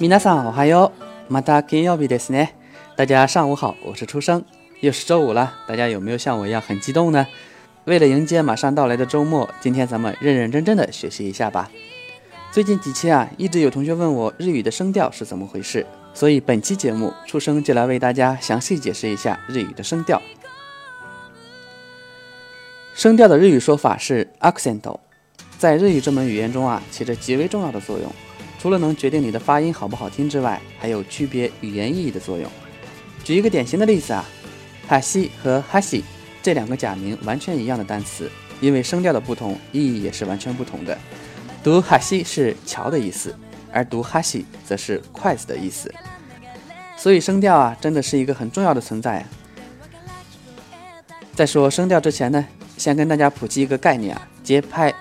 皆さんおはよう。また金曜日ですね。大家上午好，我是初生，又是周五了。大家有没有像我一样很激动呢？为了迎接马上到来的周末，今天咱们认认真真的学习一下吧。最近几期啊，一直有同学问我日语的声调是怎么回事，所以本期节目初生就来为大家详细解释一下日语的声调。声调的日语说法是 accent，在日语这门语言中啊，起着极为重要的作用。 除了能决定你的发音好不好听之外，还有区别语言意义的作用。举一个典型的例子啊，哈西和哈西这两个假名完全一样的单词，因为声调的不同，意义也是完全不同的。读哈西是桥的意思，而读哈西则是筷子的意思。所以声调啊，真的是一个很重要的存在。啊在说声调之前呢，先跟大家普及一个概念啊，节拍。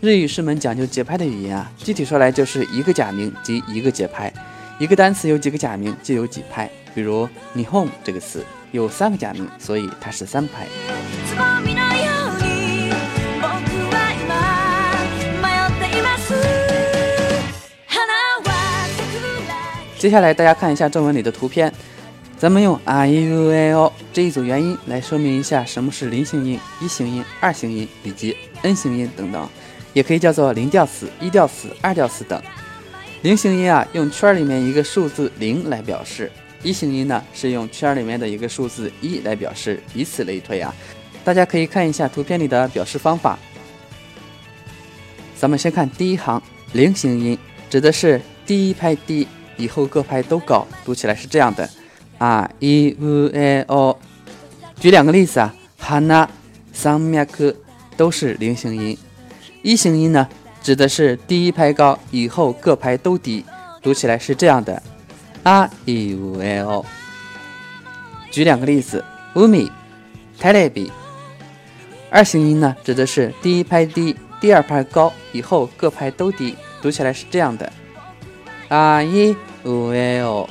日语是门讲究节拍的语言啊，具体说来就是一个假名及一个节拍，一个单词有几个假名就有几拍。比如“你 home” 这个词有三个假名，所以它是三拍。接下来大家看一下正文里的图片，咱们用 a u a o 这一组元音来说明一下什么是零形音、一形音、二形音以及 n 形音等等。也可以叫做零调词、一调词、二调词等。零形音啊，用圈里面一个数字零来表示；一形音呢，是用圈里面的一个数字一来表示。以此类推啊，大家可以看一下图片里的表示方法。咱们先看第一行，零形音指的是第一拍低，以后各拍都高，读起来是这样的啊，i u a o。举两个例子啊，hana、samyak 都是零形音。一型音呢，指的是第一拍高，以后各拍都低，读起来是这样的，a i u a o。举两个例子，umi、t e l e b。二型音呢，指的是第一拍低，第二拍高，以后各拍都低，读起来是这样的，a i u a o。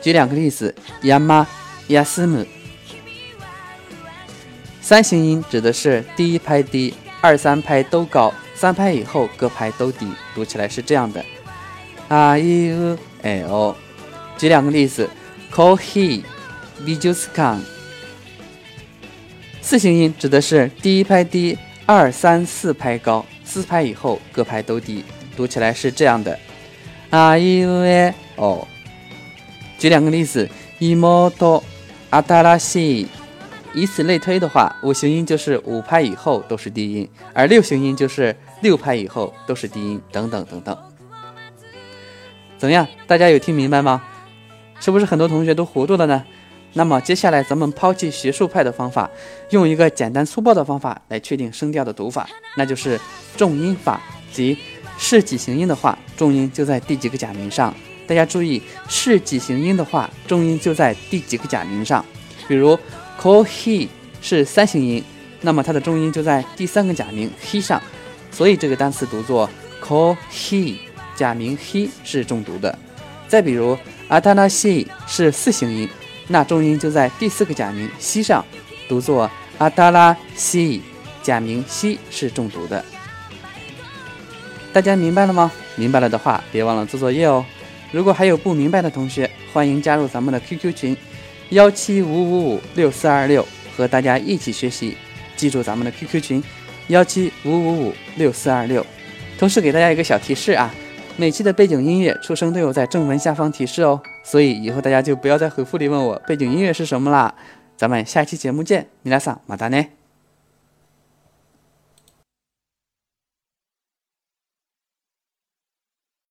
举两个例子，yama、yasum。三型音指的是第一拍低。二三拍都高，三拍以后各拍都低，读起来是这样的：a i u l。举两个例子：coffee、v i j u s k a n 四形音指的是第一拍低，二三四拍高，四拍以后各拍都低，读起来是这样的：a i u l。举两个例子：imoto、atarashi。以此类推的话，五行音就是五拍以后都是低音，而六行音就是六拍以后都是低音，等等等等。怎么样，大家有听明白吗？是不是很多同学都糊涂了呢？那么接下来咱们抛弃学术派的方法，用一个简单粗暴的方法来确定声调的读法，那就是重音法，即是几形音的话，重音就在第几个假名上。大家注意，是几形音的话，重音就在第几个假名上，比如。Ko he 是三形音，那么它的重音就在第三个假名 he 上，所以这个单词读作 ko he，假名 he 是重读的。再比如 atarashi 是四形音，那重音就在第四个假名西上，读作 atarashi，假名西是重读的。大家明白了吗？明白了的话，别忘了做作业哦。如果还有不明白的同学，欢迎加入咱们的 QQ 群。幺七五五五六四二六，和大家一起学习。记住咱们的 QQ 群：幺七五五五六四二六。同时给大家一个小提示啊，每期的背景音乐出声都有在正文下方提示哦，所以以后大家就不要在回复里问我背景音乐是什么啦。咱们下期节目见，米拉桑马达呢。